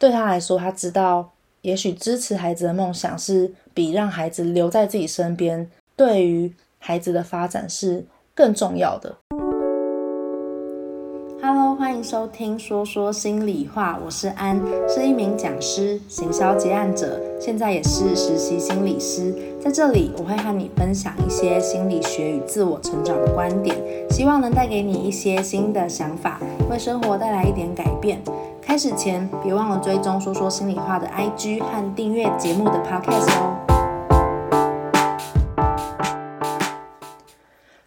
对他来说，他知道，也许支持孩子的梦想是比让孩子留在自己身边，对于孩子的发展是更重要的。Hello，欢迎收听说说心里话，我是安，是一名讲师、行销结案者，现在也是实习心理师。在这里，我会和你分享一些心理学与自我成长的观点，希望能带给你一些新的想法，为生活带来一点改变。开始前，别忘了追踪说说心里话的 IG 和订阅节目的 Podcast 哦。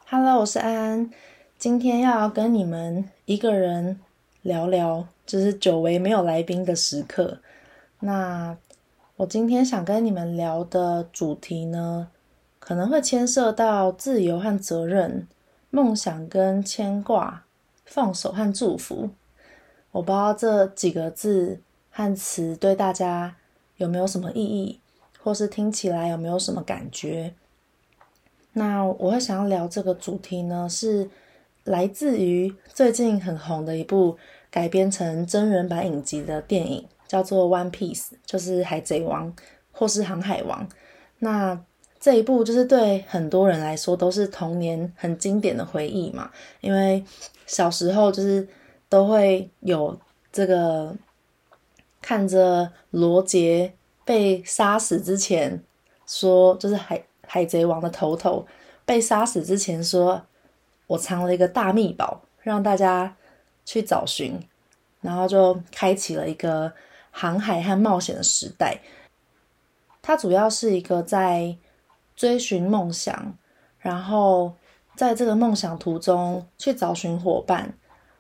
Hello，我是安安。今天要跟你们一个人聊聊，就是久违没有来宾的时刻。那我今天想跟你们聊的主题呢，可能会牵涉到自由和责任、梦想跟牵挂、放手和祝福。我不知道这几个字和词对大家有没有什么意义，或是听起来有没有什么感觉？那我会想要聊这个主题呢，是。来自于最近很红的一部改编成真人版影集的电影，叫做《One Piece》，就是《海贼王》或是《航海王》。那这一部就是对很多人来说都是童年很经典的回忆嘛，因为小时候就是都会有这个看着罗杰被杀死之前说，就是海海贼王的头头被杀死之前说。我藏了一个大秘宝，让大家去找寻，然后就开启了一个航海和冒险的时代。它主要是一个在追寻梦想，然后在这个梦想途中去找寻伙伴，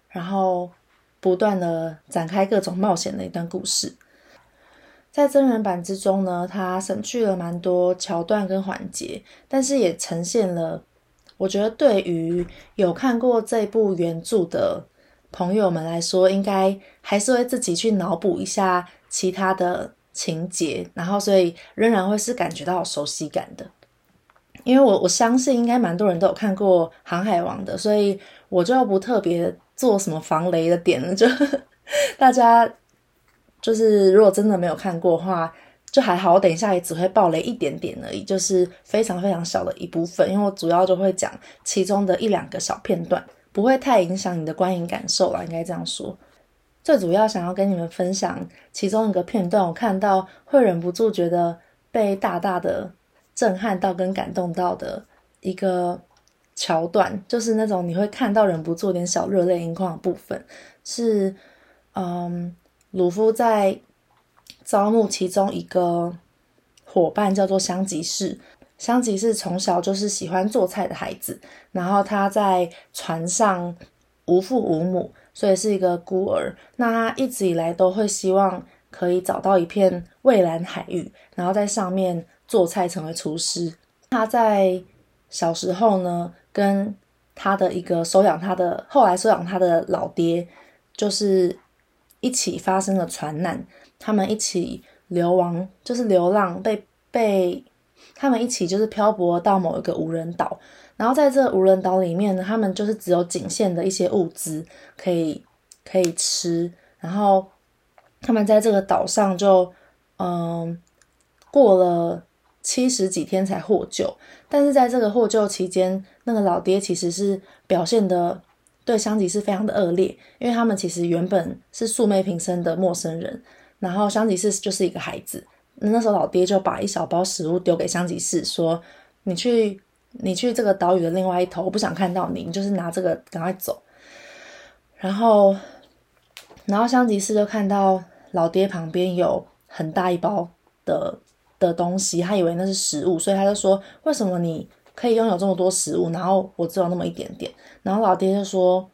然后不断的展开各种冒险的一段故事。在真人版之中呢，它省去了蛮多桥段跟环节，但是也呈现了。我觉得对于有看过这部原著的朋友们来说，应该还是会自己去脑补一下其他的情节，然后所以仍然会是感觉到熟悉感的。因为我我相信应该蛮多人都有看过《航海王》的，所以我就不特别做什么防雷的点了。就 大家就是如果真的没有看过的话。就还好，我等一下也只会爆雷一点点而已，就是非常非常小的一部分，因为我主要就会讲其中的一两个小片段，不会太影响你的观影感受啦，应该这样说。最主要想要跟你们分享其中一个片段，我看到会忍不住觉得被大大的震撼到跟感动到的一个桥段，就是那种你会看到忍不住有点小热泪盈眶的部分，是嗯，鲁夫在。招募其中一个伙伴叫做香吉士，香吉是从小就是喜欢做菜的孩子，然后他在船上无父无母，所以是一个孤儿。那他一直以来都会希望可以找到一片蔚蓝海域，然后在上面做菜成为厨师。他在小时候呢，跟他的一个收养他的，后来收养他的老爹，就是一起发生了船难。他们一起流亡，就是流浪，被被他们一起就是漂泊到某一个无人岛，然后在这无人岛里面呢，他们就是只有仅限的一些物资可以可以吃，然后他们在这个岛上就嗯过了七十几天才获救，但是在这个获救期间，那个老爹其实是表现的对香吉士非常的恶劣，因为他们其实原本是素昧平生的陌生人。然后香吉士就是一个孩子，那时候老爹就把一小包食物丢给香吉士，说：“你去，你去这个岛屿的另外一头，我不想看到你，你就是拿这个赶快走。”然后，然后香吉士就看到老爹旁边有很大一包的的东西，他以为那是食物，所以他就说：“为什么你可以拥有这么多食物，然后我只有那么一点点？”然后老爹就说：“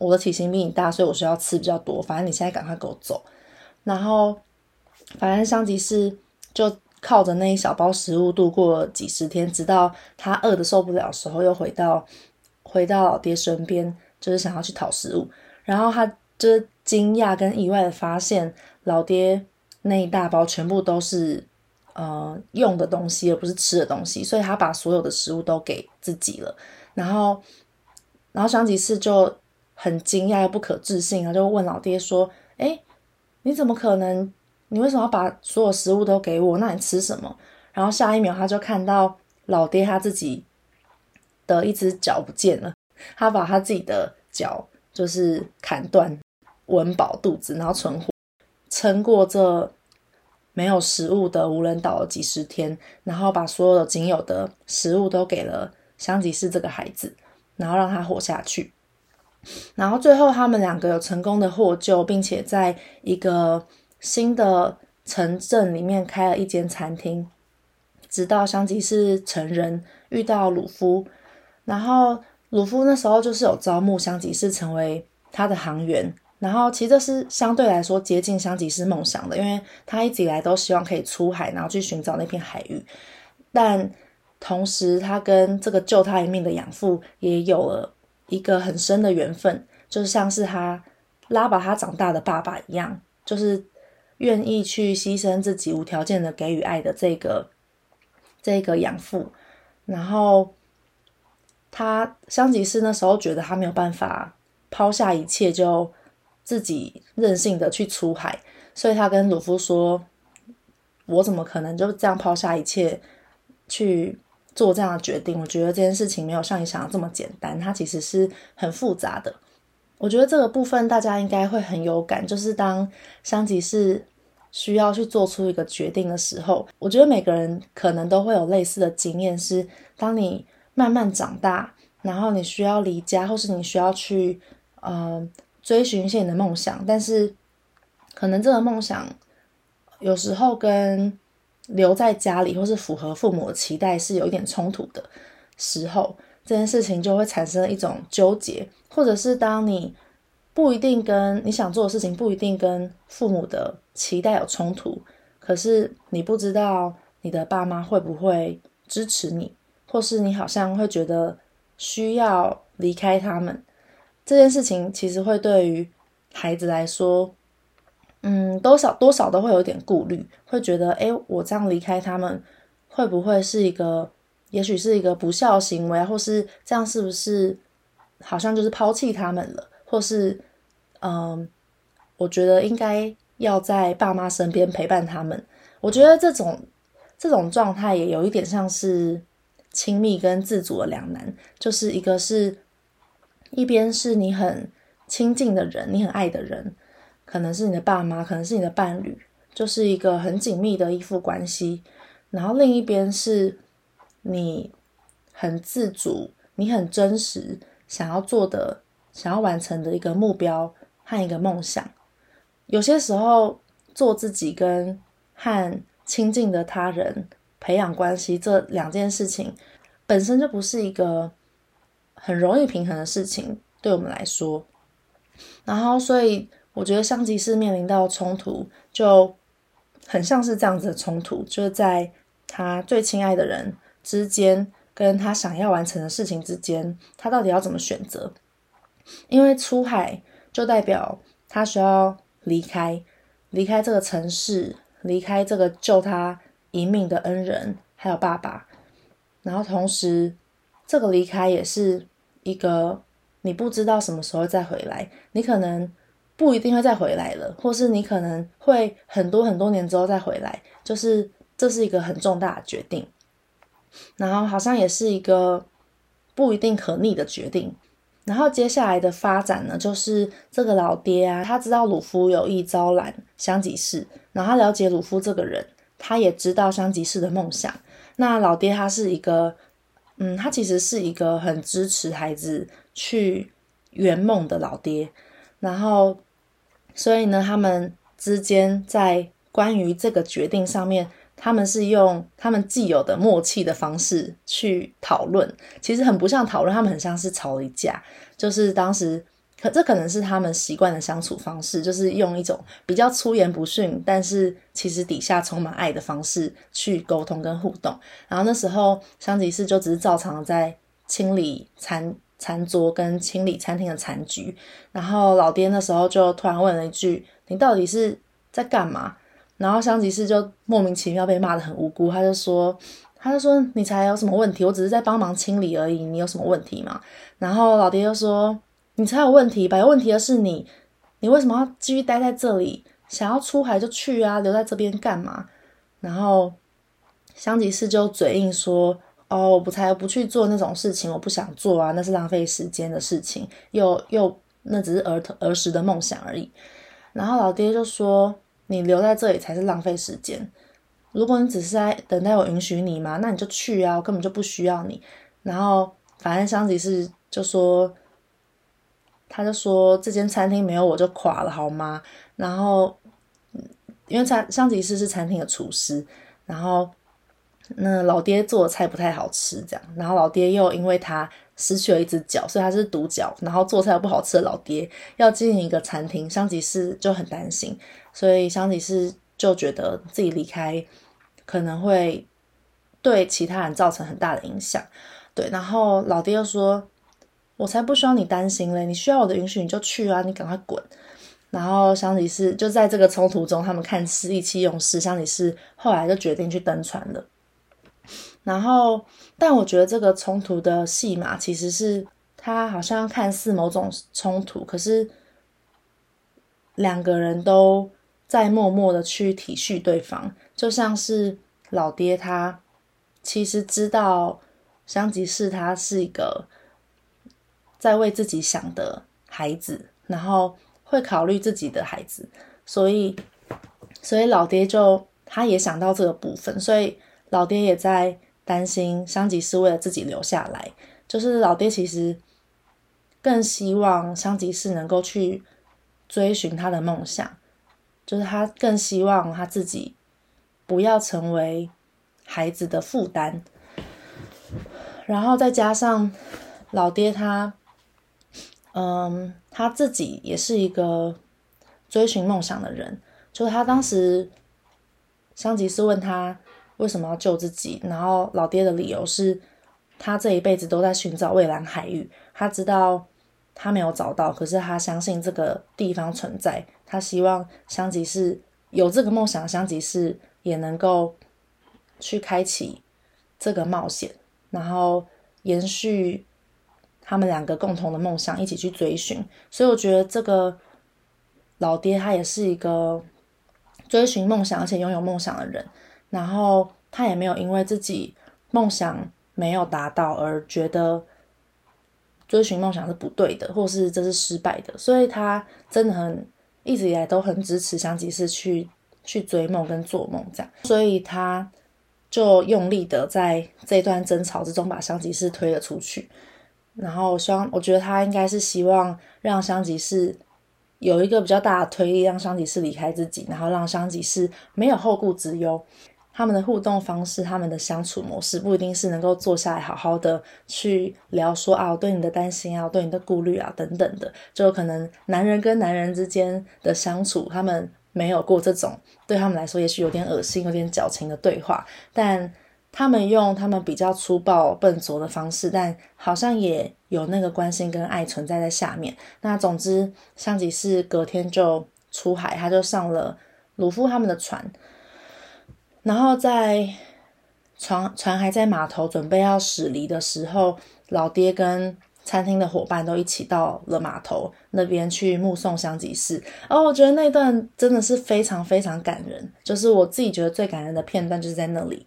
我的体型比你大，所以我需要吃比较多，反正你现在赶快给我走。”然后，反正香吉士就靠着那一小包食物度过几十天，直到他饿得受不了的时候，又回到回到老爹身边，就是想要去讨食物。然后他就是惊讶跟意外的发现，老爹那一大包全部都是呃用的东西，而不是吃的东西，所以他把所有的食物都给自己了。然后，然后香吉士就很惊讶又不可置信，然后就问老爹说：“诶你怎么可能？你为什么要把所有食物都给我？那你吃什么？”然后下一秒，他就看到老爹他自己的一只脚不见了。他把他自己的脚就是砍断，温饱肚子，然后存活，撑过这没有食物的无人岛的几十天，然后把所有的仅有的食物都给了香吉士这个孩子，然后让他活下去。然后最后他们两个有成功的获救，并且在一个新的城镇里面开了一间餐厅。直到香吉士成人遇到鲁夫，然后鲁夫那时候就是有招募香吉士成为他的航员，然后其实这是相对来说接近香吉士梦想的，因为他一直以来都希望可以出海，然后去寻找那片海域。但同时，他跟这个救他一命的养父也有了一个很深的缘分，就像是他拉把他长大的爸爸一样，就是愿意去牺牲自己，无条件的给予爱的这个。这个养父，然后他香吉士那时候觉得他没有办法抛下一切，就自己任性的去出海，所以他跟鲁夫说：“我怎么可能就这样抛下一切去做这样的决定？我觉得这件事情没有像你想的这么简单，它其实是很复杂的。我觉得这个部分大家应该会很有感，就是当香吉士。”需要去做出一个决定的时候，我觉得每个人可能都会有类似的经验，是当你慢慢长大，然后你需要离家，或是你需要去呃追寻一些你的梦想，但是可能这个梦想有时候跟留在家里或是符合父母的期待是有一点冲突的时候，这件事情就会产生一种纠结，或者是当你。不一定跟你想做的事情不一定跟父母的期待有冲突，可是你不知道你的爸妈会不会支持你，或是你好像会觉得需要离开他们，这件事情其实会对于孩子来说，嗯，多少多少都会有点顾虑，会觉得，诶，我这样离开他们，会不会是一个，也许是一个不孝行为，或是这样是不是好像就是抛弃他们了？或是，嗯，我觉得应该要在爸妈身边陪伴他们。我觉得这种这种状态也有一点像是亲密跟自主的两难，就是一个是一边是你很亲近的人，你很爱的人，可能是你的爸妈，可能是你的伴侣，就是一个很紧密的依附关系。然后另一边是你很自主，你很真实，想要做的。想要完成的一个目标和一个梦想，有些时候做自己跟和亲近的他人培养关系这两件事情本身就不是一个很容易平衡的事情，对我们来说。然后，所以我觉得香吉士面临到冲突就很像是这样子的冲突，就是在他最亲爱的人之间，跟他想要完成的事情之间，他到底要怎么选择？因为出海就代表他需要离开，离开这个城市，离开这个救他一命的恩人，还有爸爸。然后同时，这个离开也是一个你不知道什么时候再回来，你可能不一定会再回来了，或是你可能会很多很多年之后再回来，就是这是一个很重大的决定。然后好像也是一个不一定可逆的决定。然后接下来的发展呢，就是这个老爹啊，他知道鲁夫有意招揽香吉士，然后他了解鲁夫这个人，他也知道香吉士的梦想。那老爹他是一个，嗯，他其实是一个很支持孩子去圆梦的老爹。然后，所以呢，他们之间在关于这个决定上面。他们是用他们既有的默契的方式去讨论，其实很不像讨论，他们很像是吵了一架。就是当时，可这可能是他们习惯的相处方式，就是用一种比较粗言不逊，但是其实底下充满爱的方式去沟通跟互动。然后那时候，香吉士就只是照常在清理餐餐桌跟清理餐厅的残局。然后老爹那时候就突然问了一句：“你到底是在干嘛？”然后香吉士就莫名其妙被骂得很无辜，他就说，他就说你才有什么问题？我只是在帮忙清理而已，你有什么问题吗？然后老爹就说，你才有问题吧？有问题的是你，你为什么要继续待在这里？想要出海就去啊，留在这边干嘛？然后香吉士就嘴硬说：“哦，我不才不去做那种事情，我不想做啊，那是浪费时间的事情，又又那只是儿儿时的梦想而已。”然后老爹就说：“你留在这里才是浪费时间。如果你只是在等待我允许你嘛，那你就去啊，我根本就不需要你。”然后反正香吉士就说。他就说：“这间餐厅没有我就垮了，好吗？”然后，因为餐香吉士是餐厅的厨师，然后那老爹做的菜不太好吃，这样。然后老爹又因为他失去了一只脚，所以他是独脚，然后做菜又不好吃的老爹要经营一个餐厅，香吉士就很担心，所以香吉士就觉得自己离开可能会对其他人造成很大的影响。对，然后老爹又说。我才不需要你担心嘞！你需要我的允许你就去啊，你赶快滚！然后香吉士就在这个冲突中，他们看似意气用事，香吉士后来就决定去登船了。然后，但我觉得这个冲突的戏码其实是他好像看似某种冲突，可是两个人都在默默的去体恤对方，就像是老爹他其实知道香吉士他是一个。在为自己想的孩子，然后会考虑自己的孩子，所以，所以老爹就他也想到这个部分，所以老爹也在担心香吉士为了自己留下来，就是老爹其实更希望香吉士能够去追寻他的梦想，就是他更希望他自己不要成为孩子的负担，然后再加上老爹他。嗯，他自己也是一个追寻梦想的人。就是他当时，桑吉斯问他为什么要救自己，然后老爹的理由是，他这一辈子都在寻找蔚蓝海域。他知道他没有找到，可是他相信这个地方存在。他希望香吉士有这个梦想，香吉士也能够去开启这个冒险，然后延续。他们两个共同的梦想，一起去追寻，所以我觉得这个老爹他也是一个追寻梦想而且拥有梦想的人。然后他也没有因为自己梦想没有达到而觉得追寻梦想是不对的，或是这是失败的。所以他真的很一直以来都很支持香吉士去去追梦跟做梦这样。所以他就用力的在这段争吵之中把香吉士推了出去。然后希望，我觉得他应该是希望让香吉士有一个比较大的推力，让香吉士离开自己，然后让香吉士没有后顾之忧。他们的互动方式，他们的相处模式，不一定是能够坐下来好好的去聊说啊，我对你的担心啊，我对你的顾虑啊等等的，就可能男人跟男人之间的相处，他们没有过这种对他们来说也许有点恶心、有点矫情的对话，但。他们用他们比较粗暴笨拙的方式，但好像也有那个关心跟爱存在在下面。那总之，上集是隔天就出海，他就上了鲁夫他们的船，然后在船船还在码头准备要驶离的时候，老爹跟餐厅的伙伴都一起到了码头那边去目送香吉士。哦，我觉得那段真的是非常非常感人，就是我自己觉得最感人的片段就是在那里。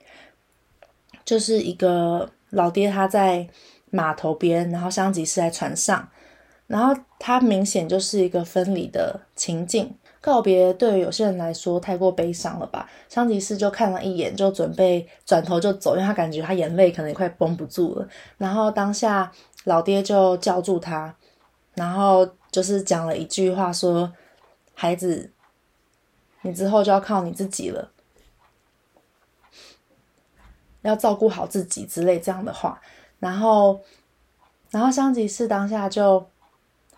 就是一个老爹，他在码头边，然后香吉士在船上，然后他明显就是一个分离的情境，告别对于有些人来说太过悲伤了吧？香吉士就看了一眼，就准备转头就走，因为他感觉他眼泪可能也快绷不住了。然后当下老爹就叫住他，然后就是讲了一句话说：“孩子，你之后就要靠你自己了。”要照顾好自己之类这样的话，然后，然后香吉士当下就，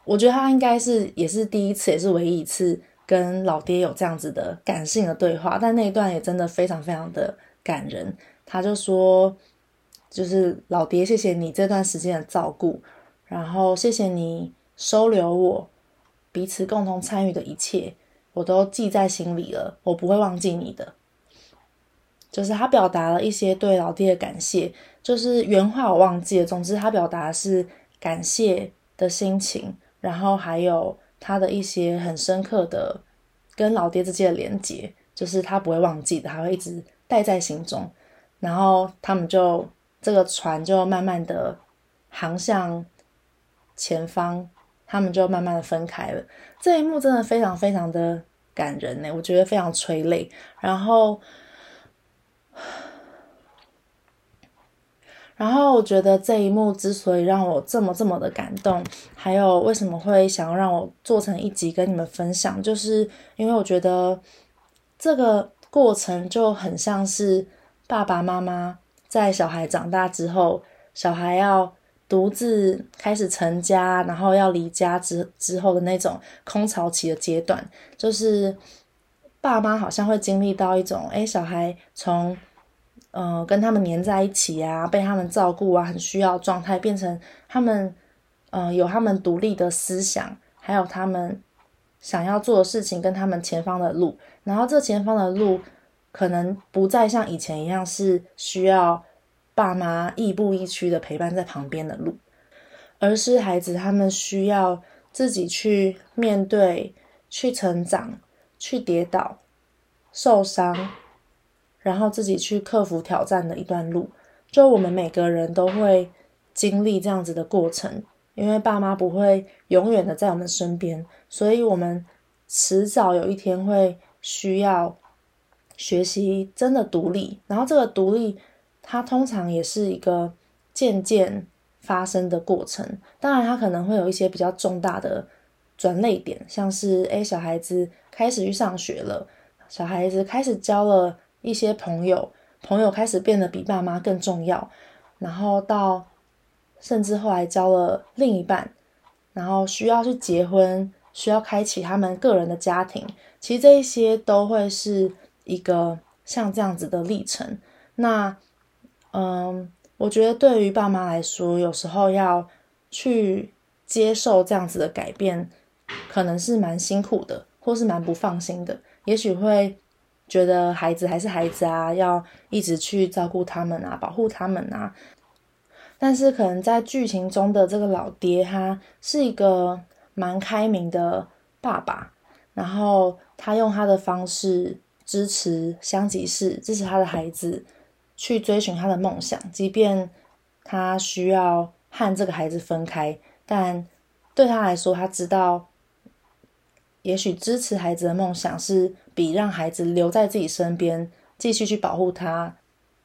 我觉得他应该是也是第一次，也是唯一一次跟老爹有这样子的感性的对话，但那一段也真的非常非常的感人。他就说，就是老爹，谢谢你这段时间的照顾，然后谢谢你收留我，彼此共同参与的一切，我都记在心里了，我不会忘记你的。就是他表达了一些对老爹的感谢，就是原话我忘记了。总之，他表达的是感谢的心情，然后还有他的一些很深刻的跟老爹之间的连结，就是他不会忘记的，他会一直带在心中。然后他们就这个船就慢慢的航向前方，他们就慢慢的分开了。这一幕真的非常非常的感人呢，我觉得非常催泪。然后。然后我觉得这一幕之所以让我这么这么的感动，还有为什么会想要让我做成一集跟你们分享，就是因为我觉得这个过程就很像是爸爸妈妈在小孩长大之后，小孩要独自开始成家，然后要离家之之后的那种空巢期的阶段，就是爸妈好像会经历到一种，诶，小孩从。呃，跟他们黏在一起啊，被他们照顾啊，很需要状态，变成他们，呃，有他们独立的思想，还有他们想要做的事情，跟他们前方的路。然后这前方的路，可能不再像以前一样是需要爸妈亦步亦趋的陪伴在旁边的路，而是孩子他们需要自己去面对、去成长、去跌倒、受伤。然后自己去克服挑战的一段路，就我们每个人都会经历这样子的过程，因为爸妈不会永远的在我们身边，所以我们迟早有一天会需要学习真的独立。然后这个独立，它通常也是一个渐渐发生的过程。当然，它可能会有一些比较重大的转捩点，像是诶，小孩子开始去上学了，小孩子开始交了。一些朋友，朋友开始变得比爸妈更重要，然后到甚至后来交了另一半，然后需要去结婚，需要开启他们个人的家庭。其实这一些都会是一个像这样子的历程。那，嗯，我觉得对于爸妈来说，有时候要去接受这样子的改变，可能是蛮辛苦的，或是蛮不放心的，也许会。觉得孩子还是孩子啊，要一直去照顾他们啊，保护他们啊。但是可能在剧情中的这个老爹，他是一个蛮开明的爸爸，然后他用他的方式支持香吉士，支持他的孩子去追寻他的梦想，即便他需要和这个孩子分开，但对他来说，他知道。也许支持孩子的梦想是比让孩子留在自己身边继续去保护他，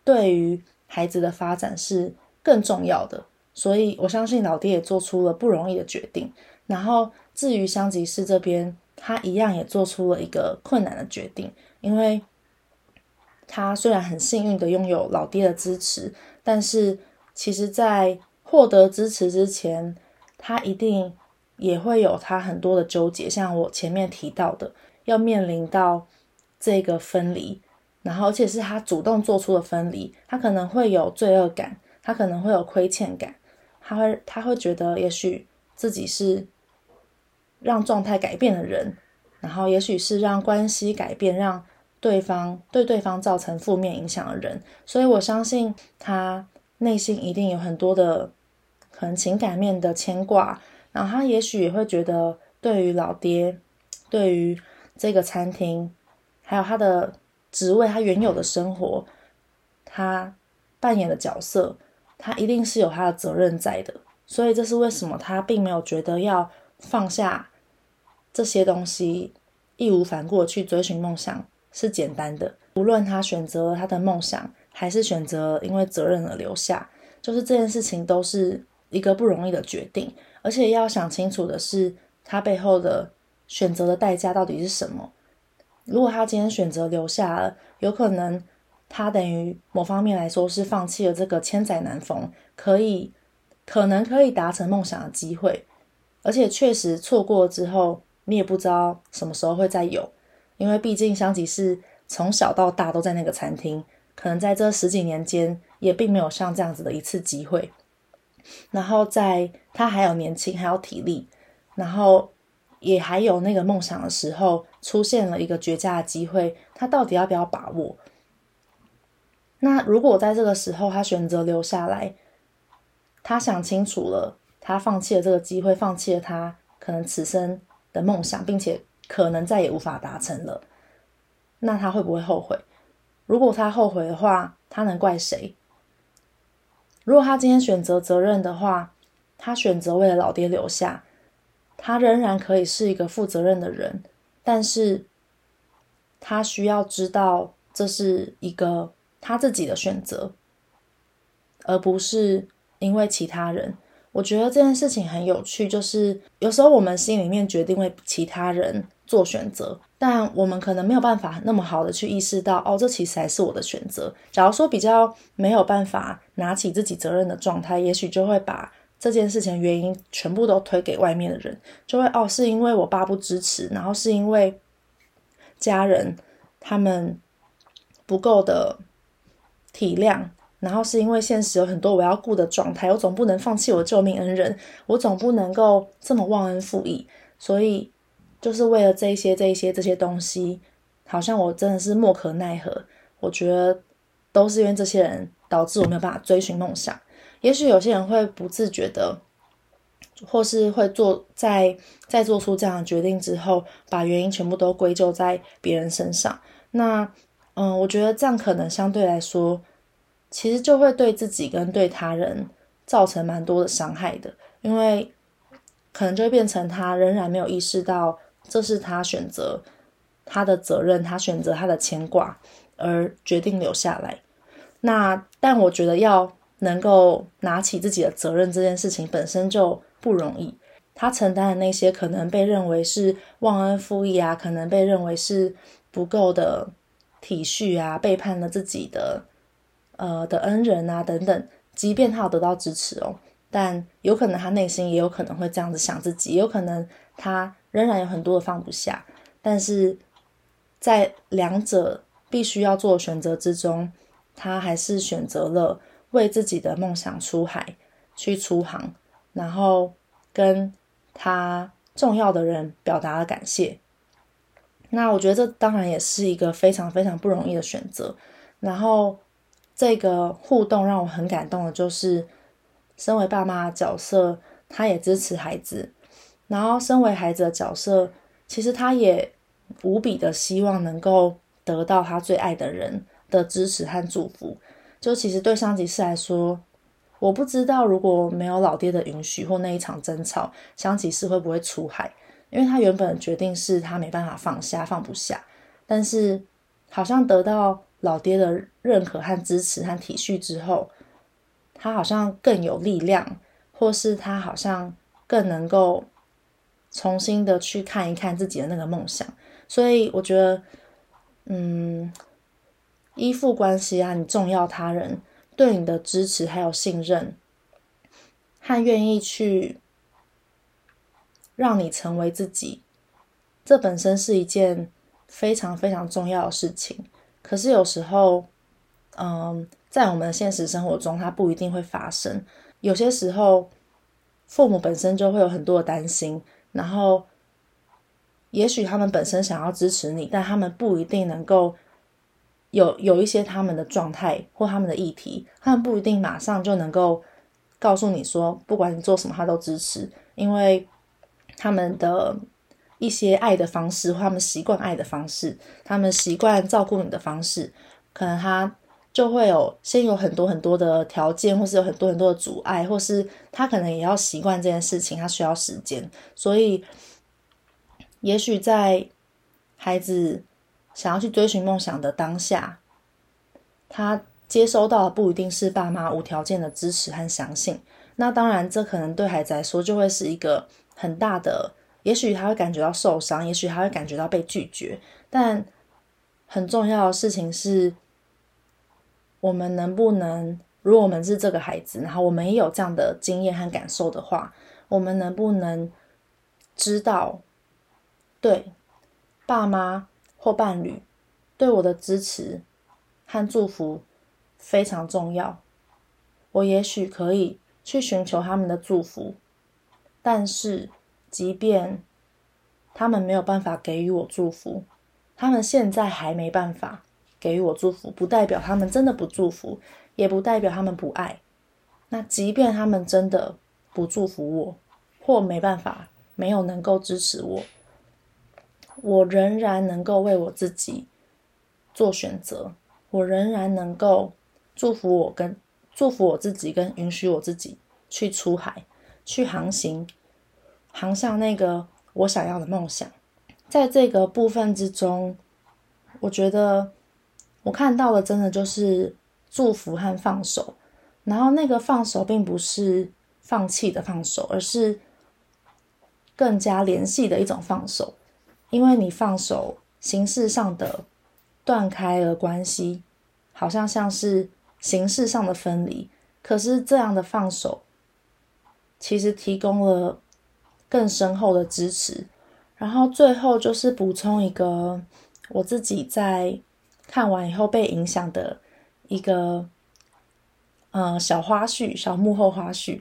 对于孩子的发展是更重要的。所以我相信老爹也做出了不容易的决定。然后至于香吉士这边，他一样也做出了一个困难的决定，因为他虽然很幸运的拥有老爹的支持，但是其实在获得支持之前，他一定。也会有他很多的纠结，像我前面提到的，要面临到这个分离，然后而且是他主动做出的分离，他可能会有罪恶感，他可能会有亏欠感，他会他会觉得也许自己是让状态改变的人，然后也许是让关系改变，让对方对对方造成负面影响的人，所以我相信他内心一定有很多的可能情感面的牵挂。然后他也许也会觉得，对于老爹，对于这个餐厅，还有他的职位，他原有的生活，他扮演的角色，他一定是有他的责任在的。所以这是为什么他并没有觉得要放下这些东西，义无反顾去追寻梦想是简单的。无论他选择了他的梦想，还是选择因为责任而留下，就是这件事情都是一个不容易的决定。而且要想清楚的是，他背后的选择的代价到底是什么？如果他今天选择留下了，有可能他等于某方面来说是放弃了这个千载难逢，可以可能可以达成梦想的机会。而且确实错过之后，你也不知道什么时候会再有，因为毕竟香吉士从小到大都在那个餐厅，可能在这十几年间也并没有像这样子的一次机会。然后在他还有年轻，还有体力，然后也还有那个梦想的时候，出现了一个绝佳的机会，他到底要不要把握？那如果在这个时候他选择留下来，他想清楚了，他放弃了这个机会，放弃了他可能此生的梦想，并且可能再也无法达成了。那他会不会后悔？如果他后悔的话，他能怪谁？如果他今天选择责任的话，他选择为了老爹留下，他仍然可以是一个负责任的人，但是他需要知道这是一个他自己的选择，而不是因为其他人。我觉得这件事情很有趣，就是有时候我们心里面决定为其他人做选择，但我们可能没有办法那么好的去意识到，哦，这其实还是我的选择。假如说比较没有办法拿起自己责任的状态，也许就会把这件事情原因全部都推给外面的人，就会哦，是因为我爸不支持，然后是因为家人他们不够的体谅。然后是因为现实有很多我要顾的状态，我总不能放弃我救命恩人，我总不能够这么忘恩负义，所以就是为了这一些、这一些、这些东西，好像我真的是莫可奈何。我觉得都是因为这些人导致我没有办法追寻梦想。也许有些人会不自觉的，或是会做在在做出这样的决定之后，把原因全部都归咎在别人身上。那嗯，我觉得这样可能相对来说。其实就会对自己跟对他人造成蛮多的伤害的，因为可能就会变成他仍然没有意识到这是他选择他的责任，他选择他的牵挂而决定留下来。那但我觉得要能够拿起自己的责任这件事情本身就不容易。他承担的那些可能被认为是忘恩负义啊，可能被认为是不够的体恤啊，背叛了自己的。呃的恩人啊等等，即便他有得到支持哦，但有可能他内心也有可能会这样子想自己，有可能他仍然有很多的放不下。但是在两者必须要做选择之中，他还是选择了为自己的梦想出海去出航，然后跟他重要的人表达了感谢。那我觉得这当然也是一个非常非常不容易的选择，然后。这个互动让我很感动的，就是身为爸妈的角色，他也支持孩子；然后身为孩子的角色，其实他也无比的希望能够得到他最爱的人的支持和祝福。就其实对香吉士来说，我不知道如果没有老爹的允许或那一场争吵，香吉士会不会出海？因为他原本决定是他没办法放下，放不下，但是好像得到。老爹的认可和支持和体恤之后，他好像更有力量，或是他好像更能够重新的去看一看自己的那个梦想。所以我觉得，嗯，依附关系啊，你重要他人对你的支持还有信任，和愿意去让你成为自己，这本身是一件非常非常重要的事情。可是有时候，嗯，在我们的现实生活中，它不一定会发生。有些时候，父母本身就会有很多的担心，然后，也许他们本身想要支持你，但他们不一定能够有有一些他们的状态或他们的议题，他们不一定马上就能够告诉你说，不管你做什么，他都支持，因为他们的。一些爱的方式，或他们习惯爱的方式，他们习惯照顾你的方式，可能他就会有先有很多很多的条件，或是有很多很多的阻碍，或是他可能也要习惯这件事情，他需要时间。所以，也许在孩子想要去追寻梦想的当下，他接收到的不一定是爸妈无条件的支持和相信。那当然，这可能对孩子来说就会是一个很大的。也许他会感觉到受伤，也许他会感觉到被拒绝，但很重要的事情是，我们能不能，如果我们是这个孩子，然后我们也有这样的经验和感受的话，我们能不能知道，对爸妈或伴侣对我的支持和祝福非常重要，我也许可以去寻求他们的祝福，但是。即便他们没有办法给予我祝福，他们现在还没办法给予我祝福，不代表他们真的不祝福，也不代表他们不爱。那即便他们真的不祝福我，或没办法，没有能够支持我，我仍然能够为我自己做选择，我仍然能够祝福我跟祝福我自己，跟允许我自己去出海，去航行，航向那个我想要的梦想。在这个部分之中，我觉得我看到的真的就是祝福和放手。然后那个放手，并不是放弃的放手，而是更加联系的一种放手。因为你放手，形式上的断开了关系，好像像是形式上的分离。可是这样的放手，其实提供了更深厚的支持。然后最后就是补充一个我自己在看完以后被影响的一个。呃，小花絮，小幕后花絮。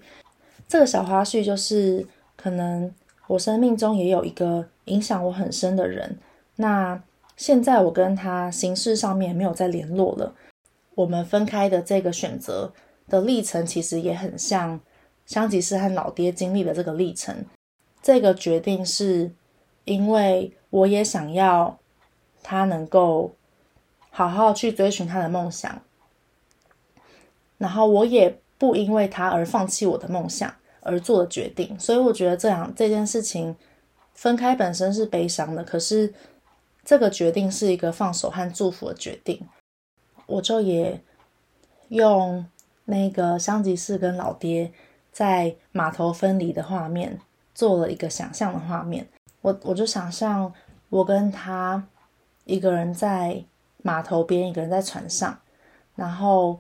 这个小花絮就是，可能我生命中也有一个影响我很深的人。那现在我跟他形式上面没有再联络了。我们分开的这个选择的历程，其实也很像香吉士和老爹经历的这个历程。这个决定是因为我也想要他能够好好去追寻他的梦想。然后我也不因为他而放弃我的梦想而做的决定，所以我觉得这样这件事情分开本身是悲伤的，可是这个决定是一个放手和祝福的决定。我就也用那个香吉士跟老爹在码头分离的画面做了一个想象的画面，我我就想象我跟他一个人在码头边，一个人在船上，然后。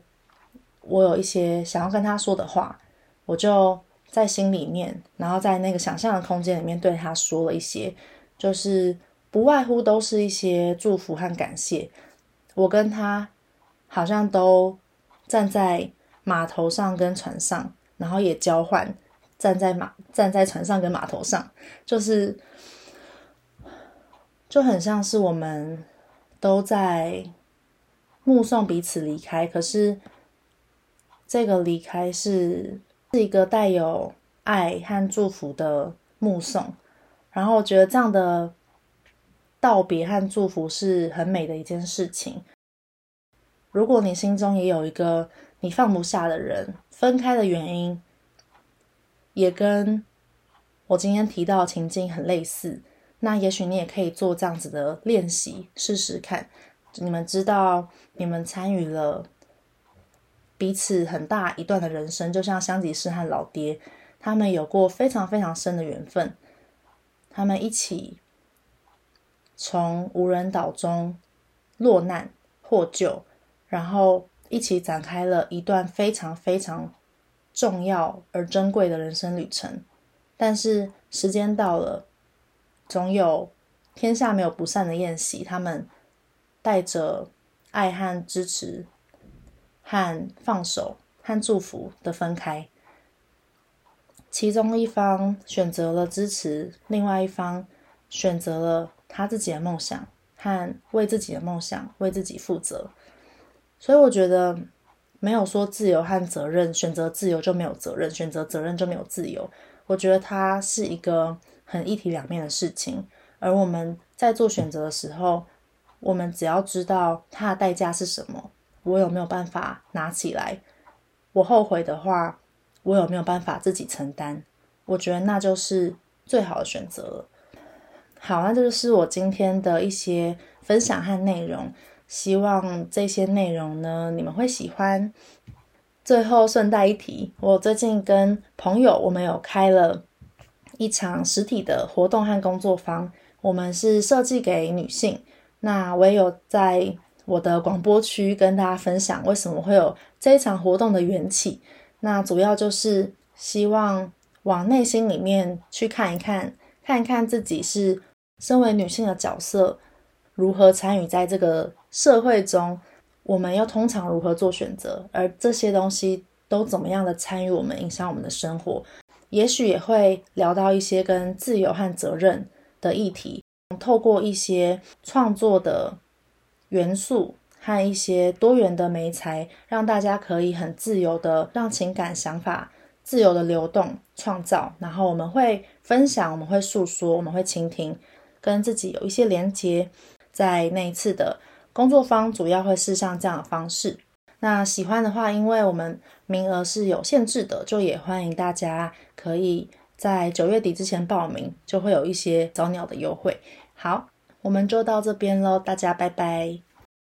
我有一些想要跟他说的话，我就在心里面，然后在那个想象的空间里面对他说了一些，就是不外乎都是一些祝福和感谢。我跟他好像都站在码头上跟船上，然后也交换站在码站在船上跟码头上，就是就很像是我们都在目送彼此离开，可是。这个离开是是一个带有爱和祝福的目送，然后我觉得这样的道别和祝福是很美的一件事情。如果你心中也有一个你放不下的人，分开的原因也跟我今天提到的情境很类似，那也许你也可以做这样子的练习试试看。你们知道，你们参与了。彼此很大一段的人生，就像香吉士和老爹，他们有过非常非常深的缘分。他们一起从无人岛中落难获救，然后一起展开了一段非常非常重要而珍贵的人生旅程。但是时间到了，总有天下没有不散的宴席。他们带着爱和支持。和放手和祝福的分开，其中一方选择了支持，另外一方选择了他自己的梦想和为自己的梦想为自己负责。所以我觉得没有说自由和责任，选择自由就没有责任，选择责任就没有自由。我觉得它是一个很一体两面的事情。而我们在做选择的时候，我们只要知道它的代价是什么。我有没有办法拿起来？我后悔的话，我有没有办法自己承担？我觉得那就是最好的选择。好，那这就是我今天的一些分享和内容。希望这些内容呢，你们会喜欢。最后顺带一提，我最近跟朋友，我们有开了一场实体的活动和工作坊，我们是设计给女性。那我也有在。我的广播区跟大家分享为什么会有这一场活动的缘起。那主要就是希望往内心里面去看一看，看一看自己是身为女性的角色如何参与在这个社会中，我们又通常如何做选择，而这些东西都怎么样的参与我们，影响我们的生活。也许也会聊到一些跟自由和责任的议题，透过一些创作的。元素和一些多元的媒材，让大家可以很自由的让情感、想法自由的流动、创造。然后我们会分享，我们会诉说，我们会倾听。跟自己有一些连接。在那一次的工作坊，主要会是像这样的方式。那喜欢的话，因为我们名额是有限制的，就也欢迎大家可以在九月底之前报名，就会有一些早鸟的优惠。好，我们就到这边喽，大家拜拜。